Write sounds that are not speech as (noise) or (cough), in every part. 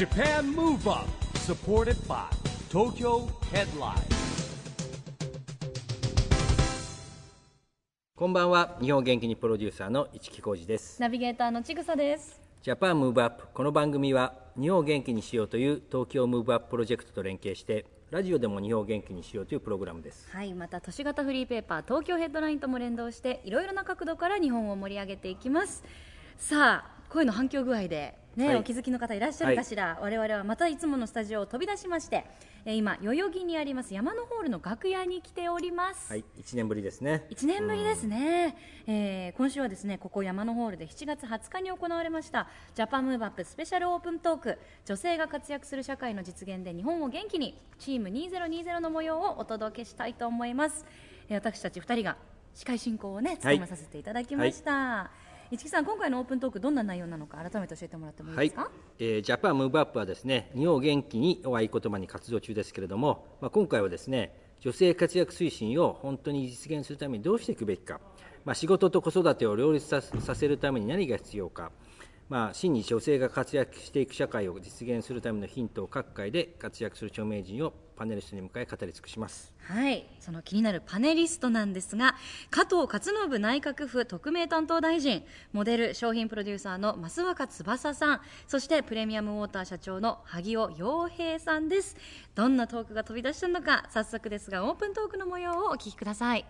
JAPAN MOVE UP SUPPORTED BY TOKYO HEADLINE こんばんは日本元気にプロデューサーの一木広治ですナビゲーターのちぐさです。 Japan Move Up この番組は日本を元気にしようという東京 Move Up プロジェクトと連携してラジオでも日本を元気にしようというプログラムですはい、また都市型フリーペーパー東京 Headline とも連動していろいろな角度から日本を盛り上げていきます。さあ、声の反響具合でね、はい。お気づきの方いらっしゃるかしら？我々はまたいつものスタジオを飛び出しまして、えー今代々木にあります山のホールの楽屋に来ております。はい1年ぶりですね。1年ぶりですね、えー今週はですねここ山のホールで7月20日に行われましたジャパンムーブアップスペシャルオープントーク。女性が活躍する社会の実現で日本を元気にチーム2020の模様をお届けしたいと思います、えー私たち2人が司会進行をね務めさせていただきました、市木さん今回のオープントークどんな内容なのか改めて教えてもらってもいいですか、、えージャパンムーブアップはですね日本を元気にお合言葉に活動中ですけれども、まあ、今回はですね女性活躍推進を本当に実現するためにどうしていくべきか、まあ、仕事と子育てを両立させるために何が必要か、まあ、真に女性が活躍していく社会を実現するためのヒントを各界で活躍する著名人をパネリストに迎え語り尽くします。はい、その気になるパネリストなんですが加藤勝信内閣府特命担当大臣モデル商品プロデューサーの益若つばささんそしてプレミアムウォーター社長の萩尾陽平さんです。どんなトークが飛び出したのか早速ですがオープントークの模様をお聞きください。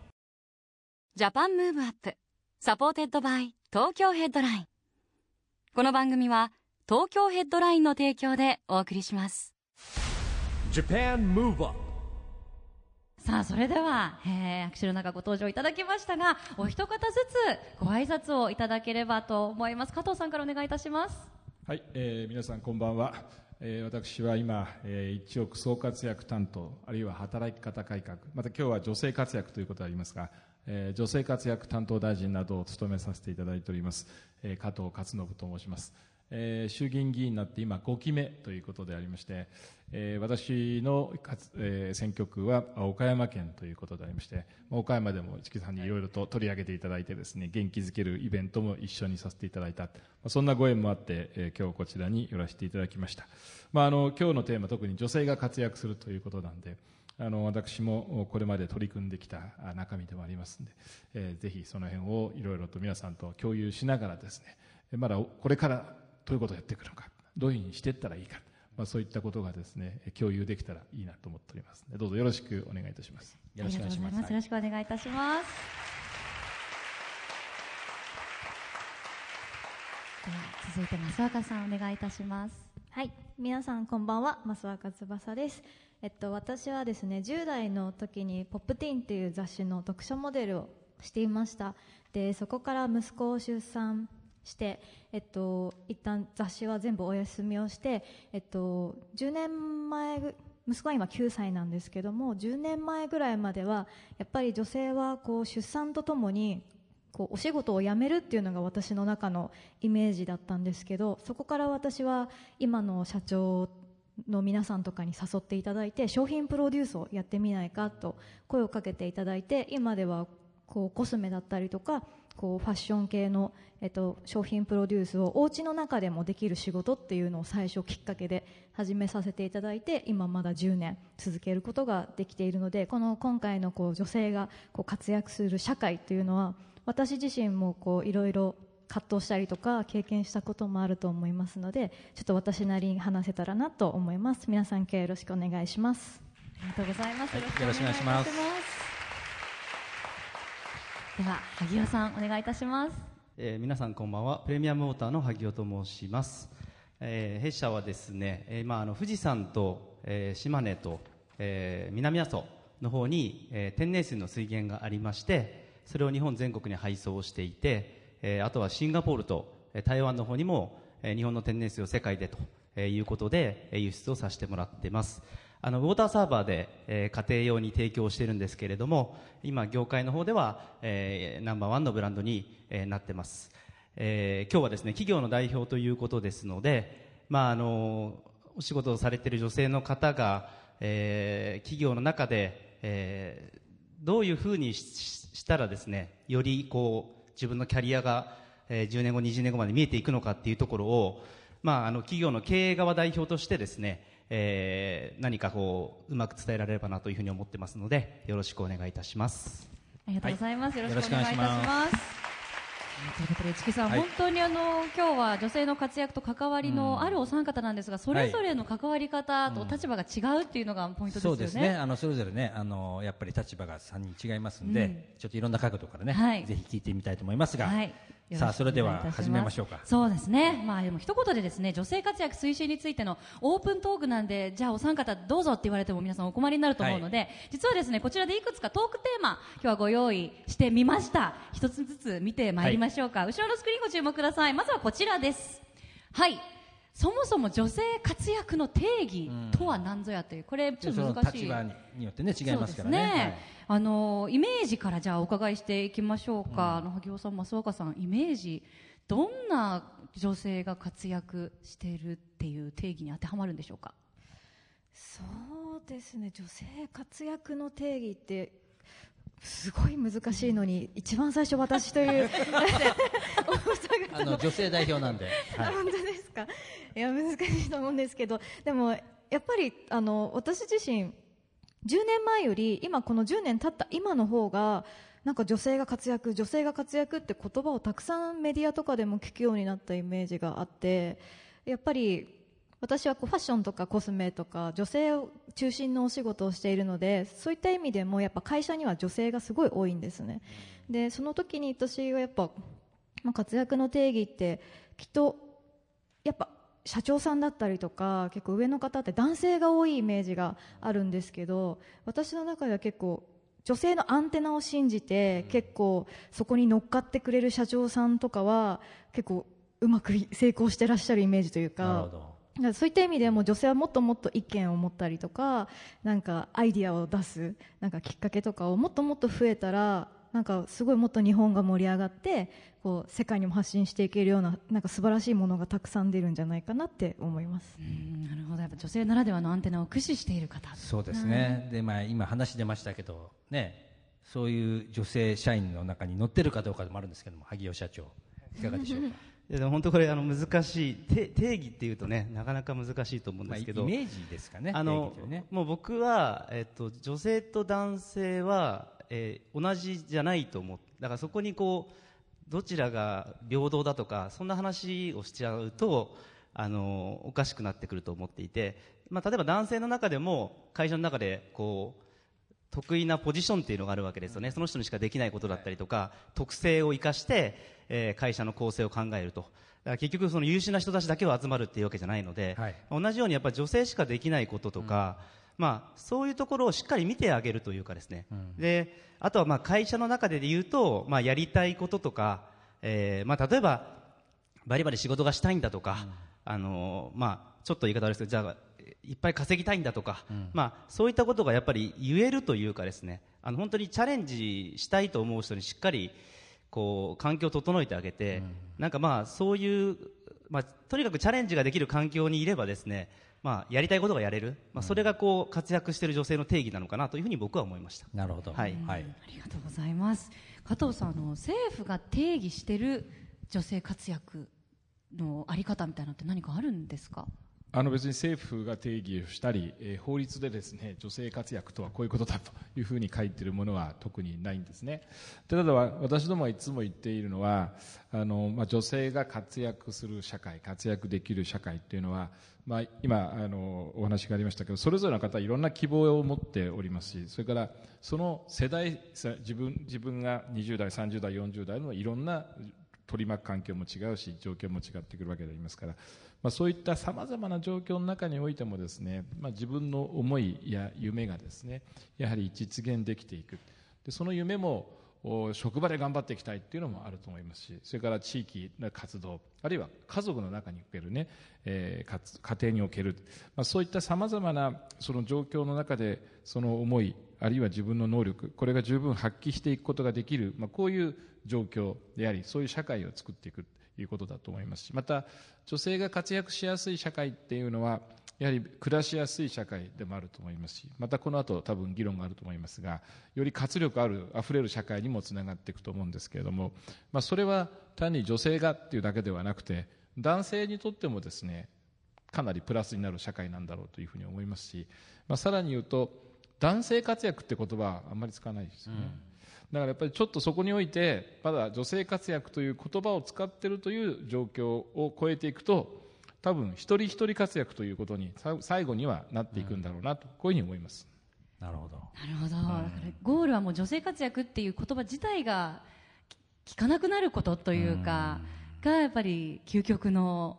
Japan Move Up. Supported by Tokyo Headline.この番組は東京 Headline の提供でお送りします。JAPAN MOVE UP さあそれでは、えー、拍手の中ご登場いただきましたがお一方ずつご挨拶をいただければと思います。加藤さんからお願いいたします。はい、えー皆さんこんばんは、えー私は今、えー一億総活躍担当あるいは働き方改革また今日は女性活躍ということでありますが、えー女性活躍担当大臣などを務めさせていただいております、えー加藤勝信と申します、えー衆議院議員になって今5期目ということでありまして、えー私のかつ、えー選挙区は岡山県ということでありまして岡山でも市木さんにいろいろと取り上げていただいてですね元気づけるイベントも一緒にさせていただいた、そんなご縁もあって、えー今日こちらに寄らせていただきました、まあ、あの今日のテーマ特に女性が活躍するということなんであの私もこれまで取り組んできたあ中身でもありますので、えーぜひその辺をいろいろと皆さんと共有しながらですねえまだこれからどういうことをやっていくのかどういうふうにしていったらいいか、まあ、そういったことがですね共有できたらいいなと思っておりますのでどうぞよろしくお願いいたします。よろしくお願いします。ありがとうございます。よろしくお願いいたします。では続いて増若さんお願いいたしますはい、皆さんこんばんは、増若翼です。えっと、私はですね、10代の時にポップティーンっていう雑誌の読書モデルをしていました。で、そこから息子を出産して、えっと、一旦雑誌は全部お休みをして、えっと、10年前、息子は今9歳なんですけども、10年前ぐらいまでは、やっぱり女性はこう出産とともにこうお仕事を辞めるっていうのが私の中のイメージだったんですけどそこから私は今の社長の皆さんとかに誘っていただいて商品プロデュースをやってみないかと声をかけていただいて今ではこうコスメだったりとかこうファッション系の、えっと、商品プロデュースをお家の中でもできる仕事っていうのを最初きっかけで始めさせていただいて今まだ10年続けることができているのでこの今回のこう女性がこう活躍する社会というのは私自身もこういろいろ葛藤したりとか経験したこともあると思いますのでちょっと私なりに話せたらなと思います。皆さん今日はよろしくお願いします。ありがとうございます、はいよろしくお願いします。では萩尾さんお願いいたします。えー皆さんこんばんは。プレミアムウォーターの萩尾と申します、えー弊社はですね、えーまあ、あの富士山と、えー島根と、えー南阿蘇の方に、えー天然水の水源がありましてそれを日本全国に配送していて、えーあとはシンガポールと台湾の方にも、え日本の天然水を世界でとえいうことで輸出をさせてもらってます。あのウォーターサーバーで、え家庭用に提供してるんですけれども今業界の方では、えーナンバーワンのブランドに、えなってます、えー今日はですね企業の代表ということですので、まあ、あのお仕事をされている女性の方が、えー企業の中で、えどういうふうにししたらですねよりこう自分のキャリアが、えー10年後20年後まで見えていくのかっていうところをまあ、あの企業の経営側代表としてですね、えー何かこううまく伝えられればなというふうに思ってますのでよろしくお願いいたします。ありがとうございます。よろしくおよろしくお願いいたします。ということで、市木さん、はい本当にあの今日は女性の活躍と関わりのあるお三方なんですが、それぞれの関わり方と立場が違うっていうのがポイントですよね。そうですね。あのそれぞれね、あのやっぱり立場が三人違いますんで、うんちょっといろんな角度からね、はいぜひ聞いてみたいと思いますが、はい。さあそれでは始めましょうか。そうですね。まあでも一言でですね、女性活躍推進についてのオープントークなんで、じゃあお三方どうぞって言われても皆さんお困りになると思うので、実はですね、こちらでいくつかトークテーマ、今日はご用意してみました。一つずつ見てまいりましょうか。後ろのスクリーンご注目ください。まずはこちらです。はい。そもそも女性活躍の定義とは何ぞやという、これちょっと難しい。立場によってね違いますからそうですね。あのイメージからじゃあお伺いしていきましょうか。あの萩尾さん、増岡さん、イメージどんな女性が活躍しているっていう定義に当てはまるんでしょうか？そうですね女性活躍の定義ってすごい難しいのに一番最初私という (laughs) あの女性代表なんで、はい、本当ですか？いや難しいと思うんですけどでもやっぱりあの私自身10年前より今この10年経った今の方がなんか女性が活躍女性が活躍って言葉をたくさんメディアとかでも聞くようになったイメージがあってやっぱり私はこうファッションとかコスメとか女性を中心のお仕事をしているのでそういった意味でもやっぱ会社には女性がすごい多いんですねでその時に私はやっぱ、まあ、活躍の定義ってきっとやっぱ社長さんだったりとか結構上の方って男性が多いイメージがあるんですけど私の中では結構女性のアンテナを信じて、結構そこに乗っかってくれる社長さんとかは結構うまく成功してらっしゃるイメージというかなるほど。だからそういった意味でも女性はもっともっと意見を持ったりとかなんかアイディアを出すなんかきっかけとかをもっともっと増えたらなんかすごいもっと日本が盛り上がってこう世界にも発信していけるようななんか素晴らしいものがたくさん出るんじゃないかなって思います。うんなるほど、やっぱ女性ならではのアンテナを駆使している方。そうですね。でまあ今話出ましたけどね、そういう女性社員の中に乗ってるかどうかでもあるんですけども、萩尾社長いかがでしょうか？でも本当これあの難しい定定義っていうとねなかなか難しいと思うんまあイですけど、メージですかね。あのね。もう僕は、えっと、女性と男性は、えー同じじゃないと思うだからそこにこうどちらが平等だとかそんな話をしちゃうとあのおかしくなってくると思っていて、まあ、例えば男性の中でも会社の中でこう得意なポジションっていうのがあるわけですよね、その人にしかできないことだったりとか、特性を生かして、えー会社の構成を考えると、だから結局、その優秀な人たちだけを集まるっていうわけじゃないので、はい。同じようにやっぱり女性しかできないこととか、まあ、そういうところをしっかり見てあげるというかですね、であとはまあ会社の中で言うと、まあ、やりたいこととか、えーまあ、例えばバリバリ仕事がしたいんだとか、あのまあ、ちょっと言い方悪いですけどじゃあいっぱい稼ぎたいんだとか、まあ、そういったことがやっぱり言えるというかですねあの本当にチャレンジしたいと思う人にしっかりこう環境を整えてあげて、なんかまあそういう、まあ、とにかくチャレンジができる環境にいればですね、まあ、やりたいことがやれる、まあ、それがこう活躍している女性の定義なのかなというふうに僕は思いました。なるほど。はいはい。ありがとうございます。加藤さん、あの政府が定義している女性活躍のあり方みたいなのって何かあるんですか？あの別に政府が定義をしたり、えー法律でですね女性活躍とはこういうことだというふうに書いているものは特にないんですね。ただ私どもはいつも言っているのはあの、まあ、女性が活躍する社会活躍できる社会というのは、まあ、今あのお話がありましたけどそれぞれの方いろんな希望を持っておりますしそれからその世代自分自分が20代30代40代のいろんな取り巻く環境も違うし状況も違ってくるわけでありますから、まあ、そういったさまざまな状況の中においてもですね、まあ、自分の思いや夢がですねやはり実現できていく。でその夢も職場で頑張っていきたいっていうのもあると思いますしそれから地域の活動あるいは家族の中におけるね、えー家庭における、まあ、そういったさまざまなその状況の中でその思いあるいは自分の能力これが十分発揮していくことができる、まあ、こういう状況でありそういう社会を作っていくということだと思いますしまた女性が活躍しやすい社会っていうのはやはり暮らしやすい社会でもあると思いますしまたこの後多分議論があると思いますがより活力あるあふれる社会にもつながっていくと思うんですけれども、まあ、それは単に女性がっていうだけではなくて男性にとってもですねかなりプラスになる社会なんだろうというふうに思いますし、まあ、さらに言うと男性活躍って言葉はあんまり使わないですよね、だからやっぱりちょっとそこにおいてまだ女性活躍という言葉を使っているという状況を超えていくと多分一人一人活躍ということにさ最後にはなっていくんだろうなと、こういうふうに思います。なるほど。なるほど、だからゴールはもう女性活躍っていう言葉自体がき聞かなくなることというか、がやっぱり究極の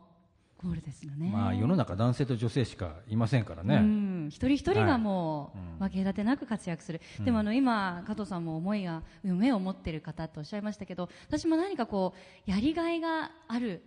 ゴールですよね。まあ世の中男性と女性しかいませんからね、うん、一人一人がもはいううん分け隔てなく活躍する、でもあの今、加藤さんも思いが夢を持っている方とおっしゃいましたけど私も何かこうやりがいがある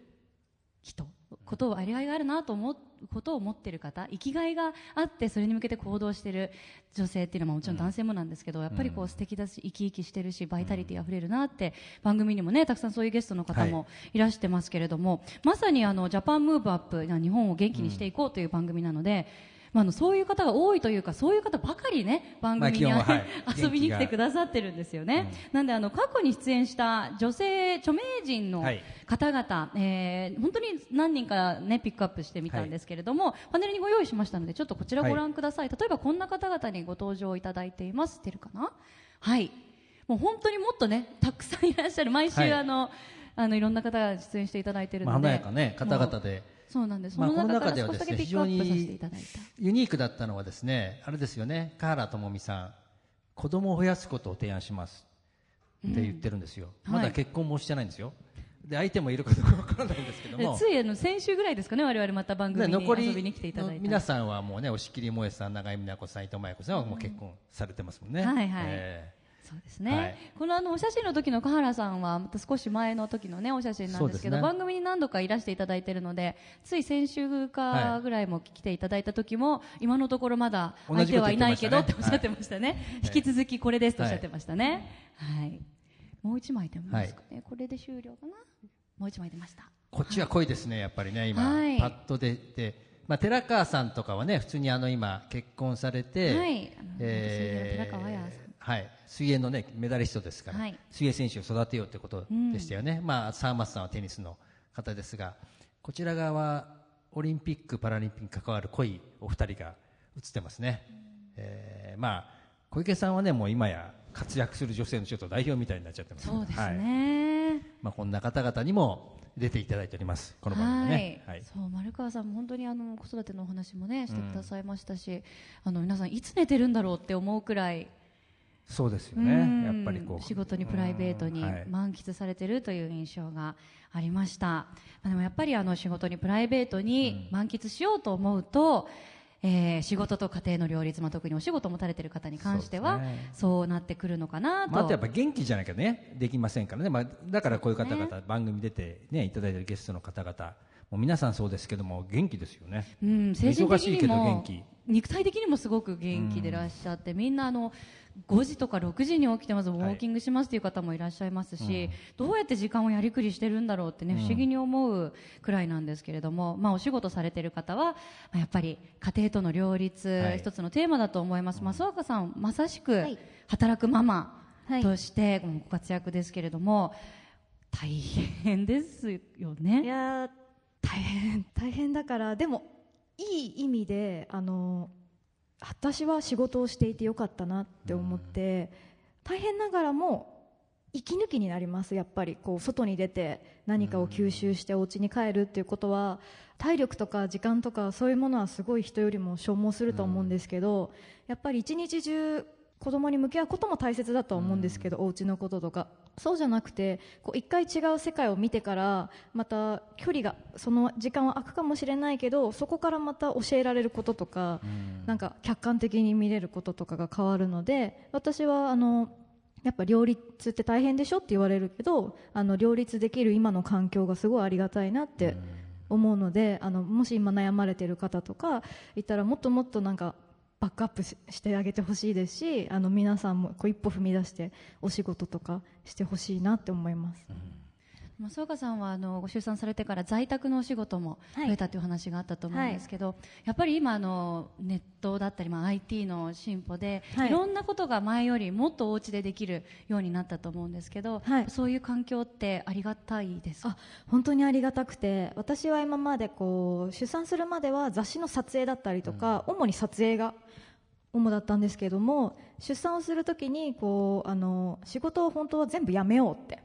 人ことをやりがいがあるなと思うことを持っている方生きがいがあってそれに向けて行動している女性っていうのはもちろん男性もなんですけど、やっぱりこう素敵だし生き生きしてるしバイタリティあふれるなって番組にもねたくさんそういうゲストの方もい。らしてますけれども、まさにあのジャパンムーブアップ日本を元気にしていこうという番組なので、まあ、あのそういう方が多いというかそういう方ばかりね番組に、まあははい。(laughs) 遊びに来てくださってるんですよね、なんであの過去に出演した女性著名人のはい。方々、えー本当に何人か、ね、ピックアップしてみたんですけれども、パネルにご用意しましたのでちょっとこちらご覧ください、例えばこんな方々にご登場いただいています。出るかな？はい。もう本当にもっとねたくさんいらっしゃる。毎週、はい。あのあのいろんな方が出演していただいてるので、まあ華やかね方々でそうなんです、まあこの中ではですねピックアップさせていただいた。ユニークだったのはですねあれですよね華原朋美さん。子供を増やすことを提案しますって言ってるんですよ、うん。まだ結婚もしてないんですよ。で相手もいるかどうかわからないんですけども。(laughs) えついあの先週ぐらいですかね、我々また番組にで残り遊びに来ていただいた。の皆さんはもうね押切萌さん永井美奈子さん伊藤麻也子さんはもう結婚されてますもんね、はいはい。えそうですね、はい。このあのお写真の時の河原さんはまた少し前の時のねお写真なんですけどね。番組に何度かいらしていただいているのでつい先週かぐらいも来ていただいた時も、今のところまだ同相手はいないけどっておっしゃってましたね、引き続きこれですとおっしゃってましたね、はい。もう一枚出ますかね、これで終了かな。もう一枚出ました。こっちは濃いですねやっぱりね今、はい。パッと出て、まあ、寺川さんとかはね普通にあの今結婚されて、はい。あのえー寺川綾さんはい、水泳の、ね、メダリストですから、はい。水泳選手を育てようということでしたよね、まあ、沢松さんはテニスの方ですがこちら側はオリンピック・パラリンピックに関わる濃いお二人が映ってますね、えーまあ、小池さんはねもう今や活躍する女性のちょっと代表みたいになっちゃってますそうですはい。ね、まあ、こんな方々にも出ていただいておりますこの番組ね、ははい。いそう丸川さんも本当にあの子育てのお話もねしてくださいましたし、あの皆さんいつ寝てるんだろうって思うくらい、そうですようねん。やっぱりこう。仕事にプライベートにうんはい。満喫されてるという印象がありました、まあでもやっぱりあの仕事にプライベートに満喫しようと思うと、えー仕事と家庭の両立、まあ、特にお仕事を持たれている方に関してはそうなってくるのかなと、まあ、あとやっぱ元気じゃなきゃねできませんからね、まあ、だからこういう方々、番組出て、ね、いただいてるゲストの方々もう皆さんそうですけども元気ですよね、うん、精神的忙しいけどにも元気。肉体的にもすごく元気でいらっしゃって、みんなあの5時とか6時に起きてまずウォーキングしますという方もいらっしゃいますし、どうやって時間をやりくりしてるんだろうってね、不思議に思うくらいなんですけれども、まあ、お仕事されてる方は、まあやっぱり家庭との両立、はい。一つのテーマだと思います。増岡さん、まさしくはい。働くママはい。としてご活躍ですけれども、大変ですよね。いやー大変大変だからでもいい意味であの私は仕事をしていてよかったなって思って、大変ながらも息抜きになりますやっぱり。こう外に出て何かを吸収してお家に帰るっていうことは体力とか時間とかそういうものはすごい人よりも消耗すると思うんですけど、やっぱり一日中子供に向き合うことも大切だとは思うんですけど、お家のこととか。そうじゃなくてこう一回違う世界を見てからまた距離がその時間は空くかもしれないけどそこからまた教えられることとか、なんか客観的に見れることとかが変わるので私はあのやっぱ両立って大変でしょって言われるけどあの両立できる今の環境がすごいありがたいなって思うのであのもし今悩まれてる方とかいたらもっともっとなんかバックアップしてあげてほしいですしあの皆さんもこう一歩踏み出してお仕事とかしてほしいなって思います。松岡さんはあのご出産されてから在宅のお仕事もはい。増えたという話があったと思うんですけど、やっぱり今あのネットだったり、まあ、IT の進歩で、はい。い、ろんなことが前よりもっとお家でできるようになったと思うんですけど、はい。そういう環境ってありがたいですか？あ本当にありがたくて私は今までこう出産するまでは雑誌の撮影だったりとか、主に撮影が主だったんですけども出産をするときにこうあの仕事を本当は全部やめようって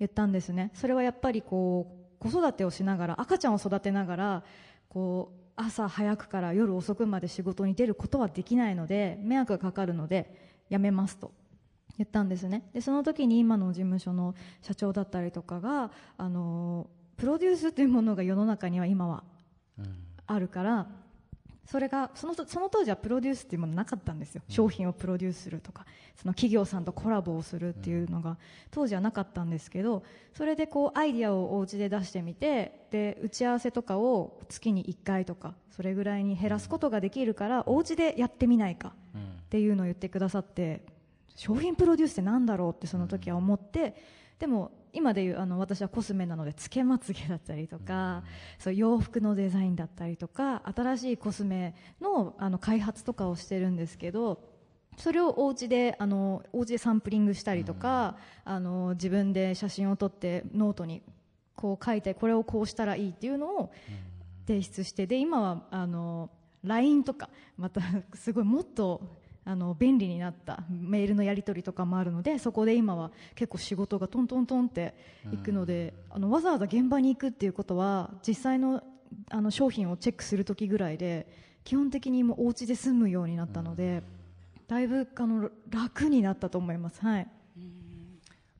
言ったんですね。それはやっぱりこう子育てをしながら赤ちゃんを育てながらこう朝早くから夜遅くまで仕事に出ることはできないので迷惑がかかるのでやめますと言ったんですね。でその時に今の事務所の社長だったりとかがあのプロデュースというものが世の中には今はあるからそれがそのその当時はプロデュースっていうものなかったんですよ、商品をプロデュースするとかその企業さんとコラボをするっていうのが当時はなかったんですけどそれでこうアイディアをお家で出してみてで打ち合わせとかを月に1回とかそれぐらいに減らすことができるからお家でやってみないかっていうのを言ってくださって商品プロデュースってなんだろうってその時は思ってでも今でいうあの私はコスメなのでつけまつげだったりとか、そう洋服のデザインだったりとか新しいコスメのあの開発とかをしてるんですけどそれをお家であのお家でサンプリングしたりとか、あの自分で写真を撮ってノートにこう書いてこれをこうしたらいいっていうのを提出してで今はあの LINE とかまたすごいもっとあの便利になったメールのやり取りとかもあるのでそこで今は結構仕事がトントントンっていくので、あのわざわざ現場に行くっていうことは実際のあの商品をチェックする時ぐらいで基本的にもうお家で済むようになったので、だいぶあの楽になったと思います。はい。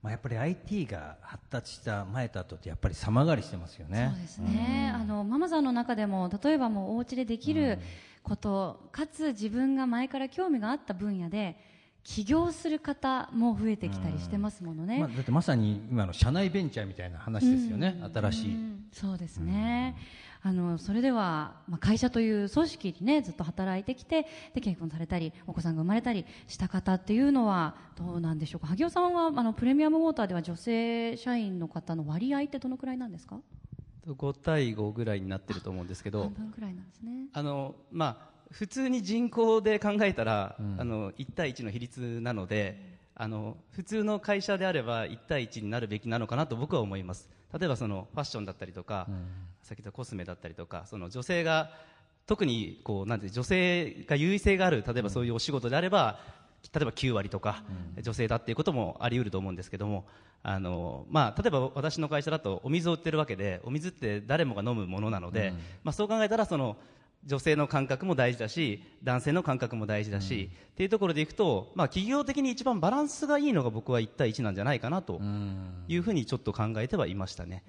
まあ、やっぱり IT が発達した前と後ってやっぱり様変わりしてますよね。そうですね、あのママさんの中でも例えばもうお家でできること、かつ自分が前から興味があった分野で起業する方も増えてきたりしてますものね、まあ、だってまさに今の社内ベンチャーみたいな話ですよね、新しい、そうですね、あのそれでは、まあ、会社という組織にねずっと働いてきてで結婚されたりお子さんが生まれたりした方っていうのはどうなんでしょうか？萩尾さんはあのプレミアムウォーターでは女性社員の方の割合ってどのくらいなんですか？5対5ぐらいになってると思うんですけど半分くらいなんですね。あの、まあ、普通に人口で考えたら、あの1対1の比率なのであの普通の会社であれば1対1になるべきなのかなと僕は思います。例えばそのファッションだったりとか、さっき言ったコスメだったりとかその女性が特にこうなんて女性が優位性がある例えばそういうお仕事であれば、例えば9割とか、女性だっていうこともあり得ると思うんですけどもあの、まあ、例えば私の会社だとお水を売ってるわけでお水って誰もが飲むものなので、まあ、そう考えたらその女性の感覚も大事だし男性の感覚も大事だし、っていうところでいくと、まあ、企業的に一番バランスがいいのが僕は1対1なんじゃないかなというふうにちょっと考えてはいましたね。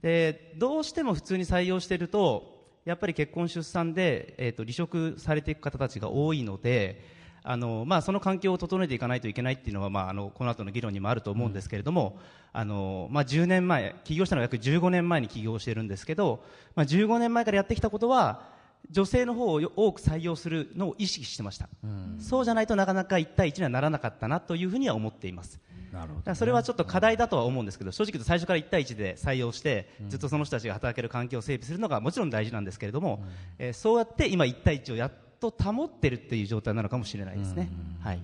でどうしても普通に採用しているとやっぱり結婚出産で、えー、と離職されていく方たちが多いのであの、まあ、その環境を整えていかないといけないっていうのは、まあ、あのこの後の議論にもあると思うんですけれども、あのまあ、10年前起業したのは約15年前に起業しているんですけど、まあ、15年前からやってきたことは女性の方を多く採用するのを意識してました、そうじゃないとなかなか1対1にはならなかったなというふうには思っています。なるほだからそれはちょっと課題だとは思うんですけど正直最初から1対1で採用してずっとその人たちが働ける環境を整備するのがもちろん大事なんですけれども、えーそうやって今1対1をやっと保ってるっていう状態なのかもしれないですね。はい。やっ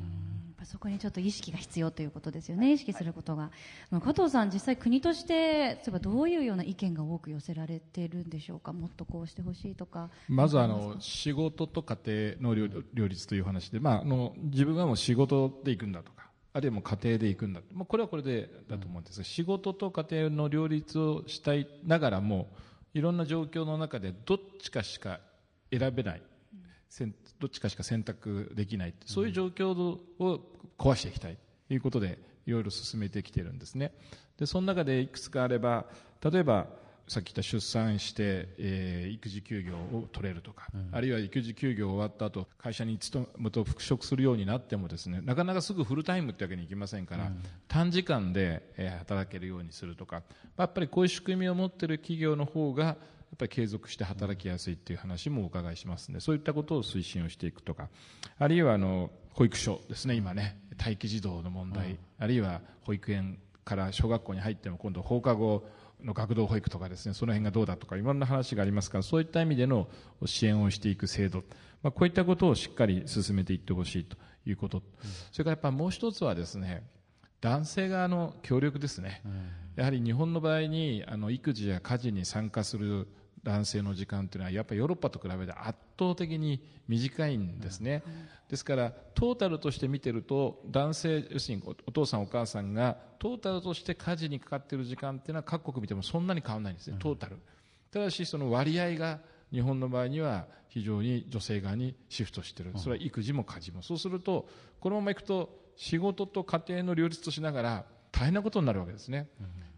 ぱそこにちょっと意識が必要ということですよね意識することが。あの加藤さん実際国として例えばどういうような意見が多く寄せられてるんでしょうか？もっとこうしてほしいとか。まずあの仕事と家庭の両両立という話で、まあ、あの自分はもう仕事で行くんだとかあるいはもう家庭で行くんだ、まあ、これはこれでだと思うんですが、仕事と家庭の両立をしたいながらもいろんな状況の中でどっちかしか選べない、どっちかしか選択できないそういう状況を壊していきたいということでいろいろ進めてきてるんですね。でその中でいくつかあれば例えばさっき言った出産して、えー育児休業を取れるとか、あるいは育児休業終わった後会社に勤むと復職するようになってもですねなかなかすぐフルタイムってわけにいきませんから、短時間で、えー働けるようにするとかやっぱりこういう仕組みを持っている企業の方がやっぱり継続して働きやすいっていう話もお伺いしますのでそういったことを推進をしていくとかあるいはあの保育所ですね今ね待機児童の問題、あるいは保育園から小学校に入っても今度放課後の学童保育とかですね、その辺がどうだとか、いろんな話がありますから、そういった意味での支援をしていく制度、まあ、こういったことをしっかり進めていってほしいということ、それからやっぱもう一つはですね、男性側の協力ですね、やはり日本の場合にあの育児や家事に参加する男性の時間というのはやっぱりヨーロッパと比べて圧倒的に短いんですね、ですからトータルとして見てると男性要するにお父さんお母さんがトータルとして家事にかかっている時間っていうのは各国見てもそんなに変わらないんですね、トータル。ただしその割合が日本の場合には非常に女性側にシフトしているそれは育児も家事も。そうするとこのままいくと仕事と家庭の両立としながら大変なことになるわけですね、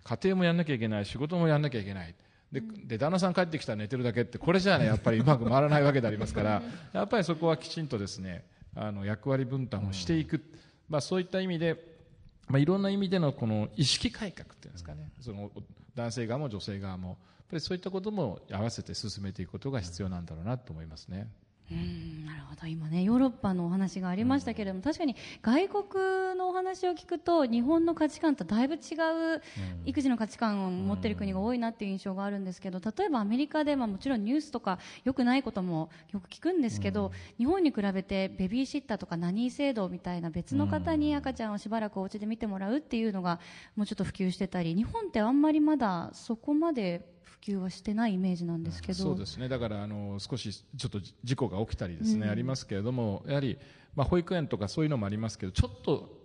家庭もやんなきゃいけない。仕事もやんなきゃいけないでで旦那さん帰ってきたら寝てるだけってこれじゃねやっぱりうまく回らないわけでありますからやっぱりそこはきちんとですねあの役割分担をしていく、まあ、そういった意味で、まあ、いろんな意味でのこの意識改革っていうんですかね。その男性側も女性側も。やっぱりそういったことも合わせて進めていくことが必要なんだろうなと思いますね。うん。なるほど。今ねヨーロッパのお話がありましたけれども、うん、確かに外国のお話を聞くと日本の価値観とだいぶ違う育児の価値観を持っている国が多いなっていう印象があるんですけど例えばアメリカで、まあ、もちろんニュースとかよくないこともよく聞くんですけど、うん、日本に比べてベビーシッターとかナニー制度みたいな別の方に赤ちゃんをしばらくお家で見てもらうっていうのがもうちょっと普及してたり日本ってあんまりまだそこまで及はしてないイメージなんですけど、そうですね。だからあの少しちょっと事故が起きたりですね、うん、ありますけれどもやはり、まあ、保育園とかそういうのもありますけどちょっと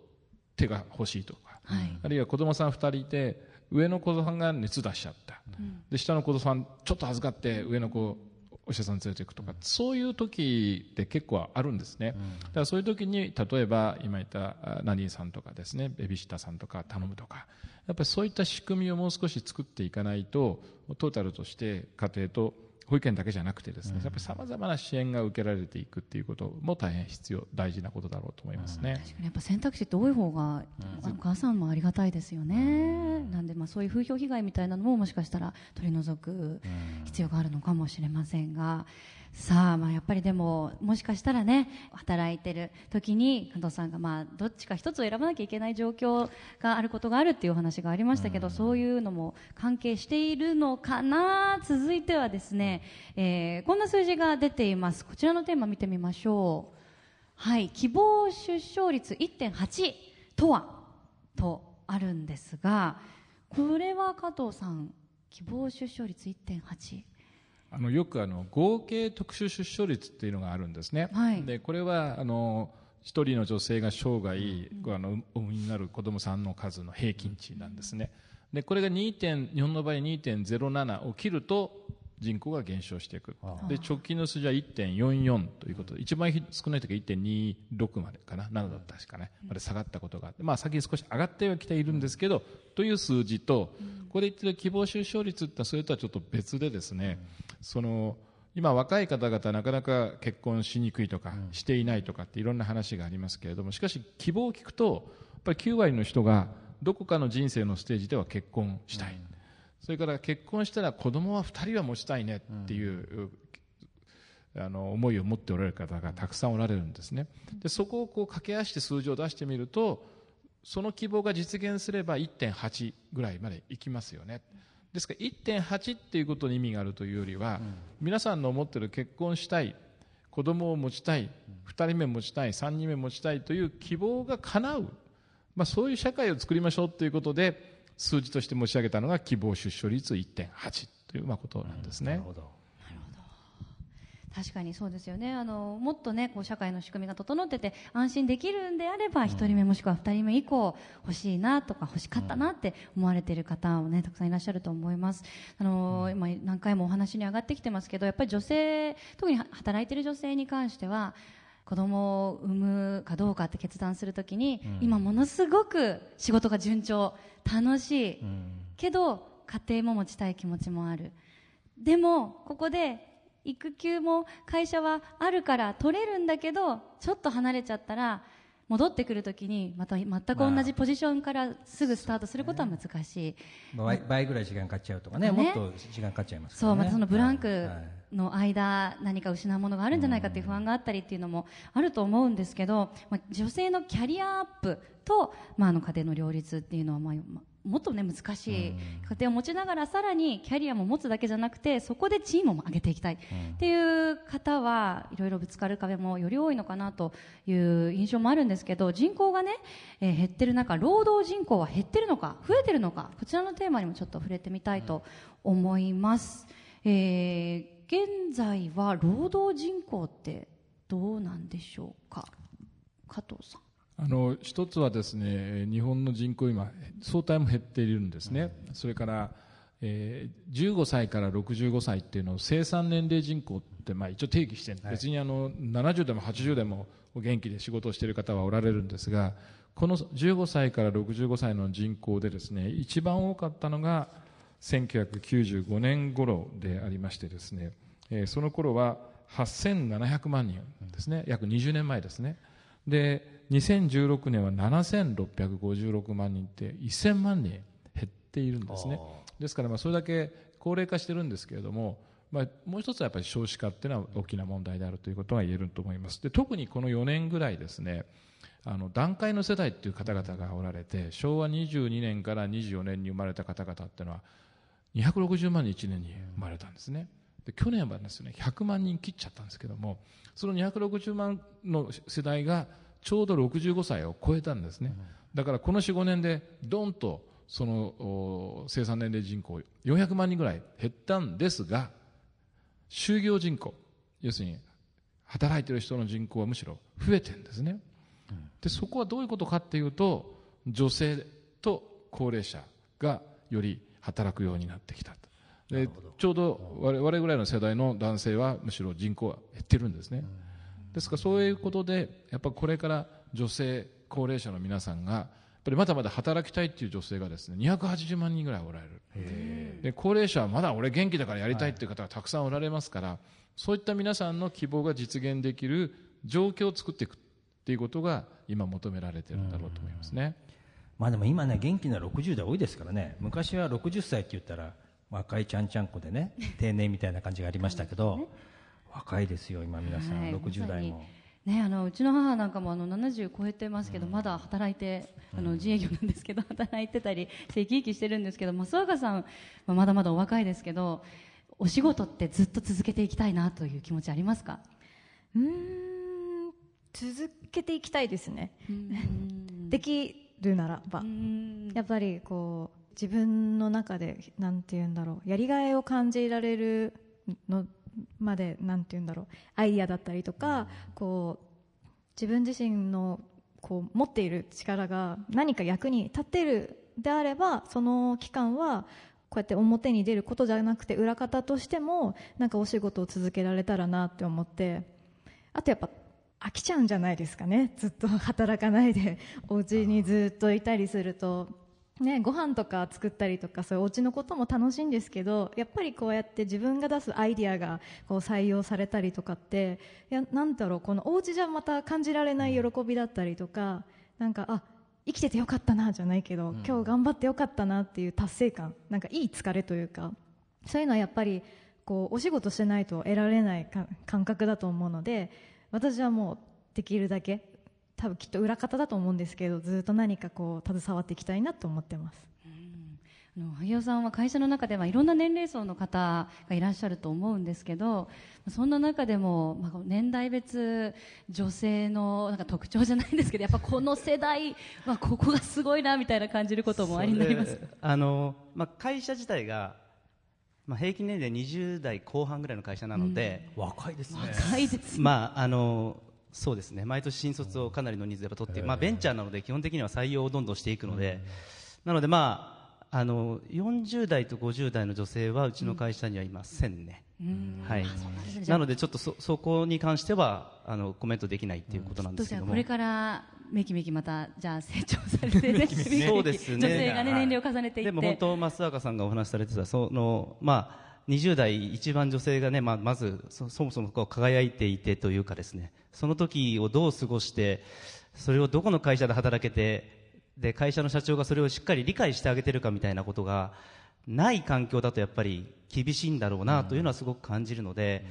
手が欲しいとか、はい、あるいは子供さん2人いて上の子さんが熱出しちゃった、うん、で下の子さんちょっと預かって上の子お医者さん連れていくとか、そういう時って結構あるんですね、だからそういう時に例えば今言ったナニーさんとかですねベビーシッターさんとか頼むとかやっぱりそういった仕組みをもう少し作っていかないとトータルとして家庭と保育園だけじゃなくてですね、やっぱりさまざまな支援が受けられていくっていうことも大変必要大事なことだろうと思いますね。確かにやっぱ選択肢って多い方が、お母さんもありがたいですよね。なんでまあそういう風評被害みたいなのももしかしたら取り除く必要があるのかもしれませんが。さあ、まあ、やっぱりでももしかしたらね働いてる時に加藤さんがまあどっちか一つを選ばなきゃいけない状況があることがあるっていうお話がありましたけど、そういうのも関係しているのかな続いてはですね、えー、こんな数字が出ています。こちらのテーマ見てみましょう。はい希望出生率1.8とはとあるんですがこれは加藤さん希望出生率1.8あのよくあの合計特殊出生率っていうのがあるんですね、はい、でこれはあの一人の女性が生涯、うん、あのお産になる子供さんの数の平均値なんですね。でこれが2点日本の場合2.07を切ると人口が減少していく。で直近の数字は1.44ということで一番少ない時は1.26までかな。7だった確かね。まで下がったことがあって、まあ、先に少し上がってはきているんですけどという数字とここで言ってる希望出生率ってそれとはちょっと別でですねその今若い方々なかなか結婚しにくいとかしていないとかっていろんな話がありますけれどもしかし希望を聞くとやっぱり9割の人がどこかの人生のステージでは結婚したい、それから結婚したら子供は2人は持ちたいねっていう、うん、あの思いを持っておられる方がたくさんおられるんですね。でそこをこう掛け合わせて数字を出してみるとその希望が実現すれば1.8ぐらいまでいきますよね。ですから1.8っていうことに意味があるというよりは、うん、皆さんの思っている結婚したい子供を持ちたい2人目持ちたい3人目持ちたいという希望が叶う、まあ、そういう社会を作りましょうということで数字として申し上げたのが希望出生率1.8というまあことなんですね。なるほど。確かにそうですよね。あのもっとねこう社会の仕組みが整ってて安心できるんであれば、1人目もしくは2人目以降欲しいなとか欲しかったなって思われている方もねたくさんいらっしゃると思います。あの、今何回もお話に上がってきてますけどやっぱり女性特に働いている女性に関しては子供を産むかどうかって決断するときに、うん、今ものすごく仕事が順調楽しい、うん、けど家庭も持ちたい気持ちもある。でもここで育休も会社はあるから取れるんだけどちょっと離れちゃったら戻ってくるときにまた全く同じポジションからすぐスタートすることは難しい、まあ、倍ぐらい時間かかっちゃうとかね、ね、もっと時間かかっちゃいます、ね、そうまたそのブランクの間、何か失うものがあるんじゃないかっていう不安があったりっていうのもあると思うんですけど、まあ、女性のキャリアアップと、まあ、あの家庭の両立っていうのは、まあ、もっとね難しい家庭を持ちながらさらにキャリアも持つだけじゃなくてそこでチームも上げていきたい。っていう方はいろいろぶつかる壁もより多いのかなという印象もあるんですけど人口がね、えー減ってる中労働人口は減ってるのか増えてるのかこちらのテーマにもちょっと触れてみたいと思います、えー現在は労働人口ってどうなんでしょうか？加藤さんあの一つはですね日本の人口今相対も減っているんですね、それから、えー15歳から65歳っていうのを生産年齢人口ってまあ一応定義してる、別にあの70でも80でもお元気で仕事をしている方はおられるんですがこの15歳から65歳の人口でですね一番多かったのが1995年頃でありましてですね、えーその頃は8700万人ですね。約20年前ですね。で2016年は7656万人って1000万人減っているんですね。ですからまあそれだけ高齢化してるんですけれども、まあ、もう一つはやっぱり少子化っていうのは大きな問題であるということが言えると思います。で特にこの4年ぐらいですねあの団塊の世代っていう方々がおられて昭和22年から24年に生まれた方々っていうのは260万人1年に生まれたんですね。で去年はですね100万人切っちゃったんですけどもその260万の世代がちょうど65歳を超えたんですね、だからこの45年でどんとそのお生産年齢人口400万人ぐらい減ったんですが就業人口要するに働いている人の人口はむしろ増えてるんですね、でそこはどういうことかっていうと女性と高齢者がより働くようになってきた。とでちょうど我々ぐらいの世代の男性はむしろ人口は減ってるんですね、ですからそういうことでやっぱこれから女性高齢者の皆さんがやっぱりまだまだ働きたいっていう女性がですね280万人ぐらいおられる。で高齢者はまだ俺元気だからやりたいっていう方がたくさんおられますから、そういった皆さんの希望が実現できる状況を作っていくっていうことが今求められてるんだろうと思いますね、まあでも今ね元気な60代多いですからね。昔は60歳って言ったら若いちゃんちゃんこでね定年みたいな感じがありましたけど、(laughs) 若いですよ今皆さん、はい60代も。ね、あのうちの母なんかもあの70超えてますけど、まだ働いてあの自営業なんですけど (laughs) 働いてたりして生き生きしてるんですけど増若さんはまだまだお若いですけどお仕事ってずっと続けていきたいなという気持ちありますか？うーん続けていきたいですね。(laughs) できるならば。やっぱりこう自分の中でなんて言うんだろうやりがいを感じられるのまでなんて言うんだろうアイディアだったりとかこう自分自身のこう持っている力が何か役に立っているであればその期間はこうやって表に出ることじゃなくて裏方としてもなんかお仕事を続けられたらなって思ってあとやっぱ飽きちゃうんじゃないですかね。ずっと働かないでお家にずっといたりするとね、ご飯とか作ったりとかそういうお家のことも楽しいんですけどやっぱりこうやって自分が出すアイディアがこう採用されたりとかっていやなんだろうこのお家じゃまた感じられない喜びだったりとかなんかあ生きててよかったなじゃないけど、今日頑張ってよかったなっていう達成感なんかいい疲れというかそういうのはやっぱりこうお仕事してないと得られないか感覚だと思うので私はもうできるだけ多分きっと裏方だと思うんですけどずっと何かこう携わっていきたいなと思ってます。あの萩尾さんは会社の中ではいろんな年齢層の方がいらっしゃると思うんですけどそんな中でも、まあ、年代別女性のなんか特徴じゃないんですけどやっぱこの世代はここがすごいなみたいな感じることもありになります。あの、まあ、会社自体が、まあ、平均年齢20代後半ぐらいの会社なので、若いですね。若いですまああのそうですね。毎年新卒をかなりの人数やっぱ取って、まあ、ベンチャーなので基本的には採用をどんどんしていくので、なので、まあ、あの40代と50代の女性はうちの会社にはいませんね。はい、なのでちょっとそそこに関してはあのコメントできないっていうことなんですけども、じゃあこれからめきめきまたじゃあ成長されてね。そうですね。(laughs) 女性がね年齢を重ねていって。でも本当増若さんがお話しされてたそのまあ20代一番女性がね、まあ、まずそもそも輝いていてというかですねその時をどう過ごしてそれをどこの会社で働けてで会社の社長がそれをしっかり理解してあげてるかみたいなことがない環境だとやっぱり厳しいんだろうなというのはすごく感じるので、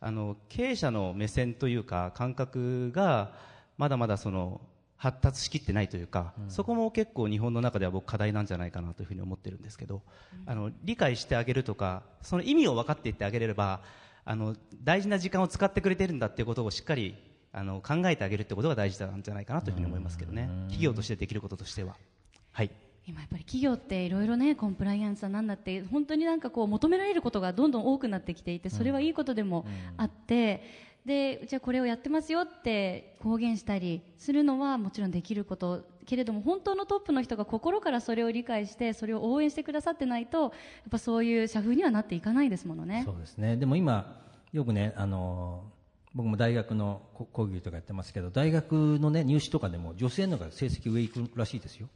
あの経営者の目線というか感覚がまだまだその発達しきってないというか、そこも結構日本の中では僕課題なんじゃないかなというふうに思ってるんですけど、あの理解してあげるとかその意味を分かっていってあげれればあの大事な時間を使ってくれてるんだっていうことをしっかりあの考えてあげるってことが大事なんじゃないかなというふうに思いますけどね。企業としてできることとしては。はい。今やっぱり企業っていろいろねコンプライアンスはなんだって本当になんかこう求められることがどんどん多くなってきていてそれはいいことでもあって、でじゃあこれをやってますよって公言したりするのはもちろんできることけれども本当のトップの人が心からそれを理解してそれを応援してくださってないとやっぱそういう社風にはなっていかないですものね。そうですね。でも今よくねあの僕も大学のこ講義とかやってますけど大学のね入試とかでも女性の方が成績上行くらしいですよ。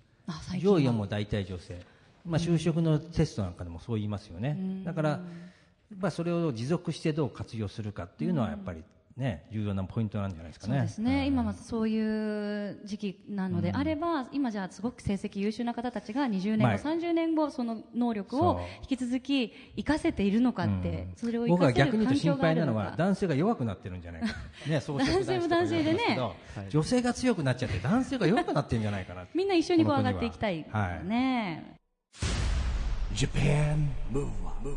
上位はもう大体女性、まあ、就職のテストなんかでもそう言いますよね、だから、まあ、それを持続してどう活用するかっていうのはやっぱりね、重要なポイントなんじゃないですかね。そうですね、今はそういう時期なのであれば、今じゃあすごく成績優秀な方たちが20年後、はい30年後その能力を引き続き活かせているのかって、それを僕は活かせ逆に言うと心配なのは男性が弱くなってるんじゃないか、ね、男性も男性でね。女性が強くなっちゃって男性が弱くなってるんじゃないかなみんな一緒にこう上がっていきたい。は。いね、Japan Move Up,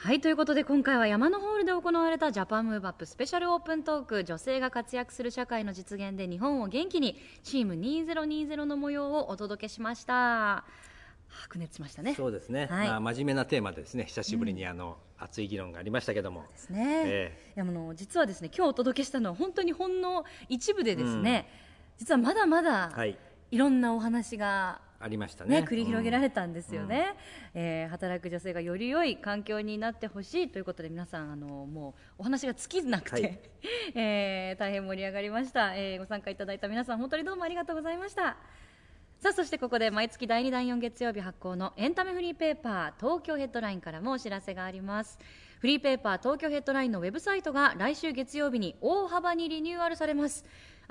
はいということで今回は山のホールで行われたジャパンムーブアップスペシャルオープントーク。女性が活躍する社会の実現で日本を元気にチーム2020の模様をお届けしました。白熱しましたね。そうですね、はい。まあ、真面目なテーマでですね。久しぶりにあの、熱い議論がありましたけども。ですね、えいやあの実はですね今日お届けしたのは本当にほんの一部でですね、実はまだまだ、はい。い、ろんなお話がありましたね。ね繰り広げられたんですよね、えー働く女性がより良い環境になってほしいということで皆さんあのもうお話が尽きなくて、はい。(laughs) えー大変盛り上がりました、えーご参加いただいた皆さん本当にどうもありがとうございました。さあそしてここで毎月第2第4月曜日発行のエンタメフリーペーパー東京ヘッドラインからもお知らせがありますフリーペーパー東京ヘッドラインのウェブサイトが来週月曜日に大幅にリニューアルされます。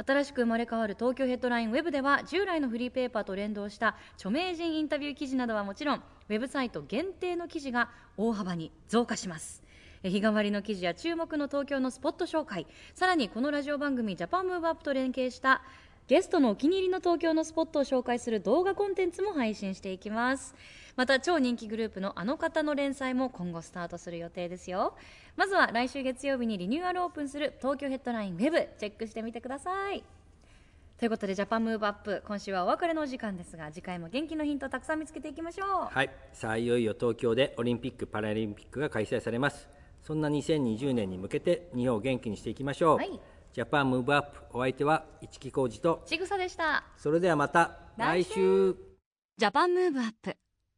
新しく生まれ変わる東京ヘッドラインウェブでは従来のフリーペーパーと連動した著名人インタビュー記事などはもちろんウェブサイト限定の記事が大幅に増加します。日替わりの記事や注目の東京のスポット紹介。さらにこのラジオ番組「ジャパンムーブアップと連携したゲストのお気に入りの東京のスポットを紹介する動画コンテンツも配信していきます。また超人気グループのあの方の連載も今後スタートする予定ですよ。まずは来週月曜日にリニューアルオープンする東京ヘッドラインウェブチェックしてみてください。ということでジャパンムーブアップ今週はお別れのお時間ですが次回も元気のヒントたくさん見つけていきましょう。はい。さあいよいよ東京でオリンピック・パラリンピックが開催されます。そんな2020年に向けて日本を元気にしていきましょう、はい。Japan Move Up お相手は一木広治とちぐさでした。それではまた来週。 Japan Move Up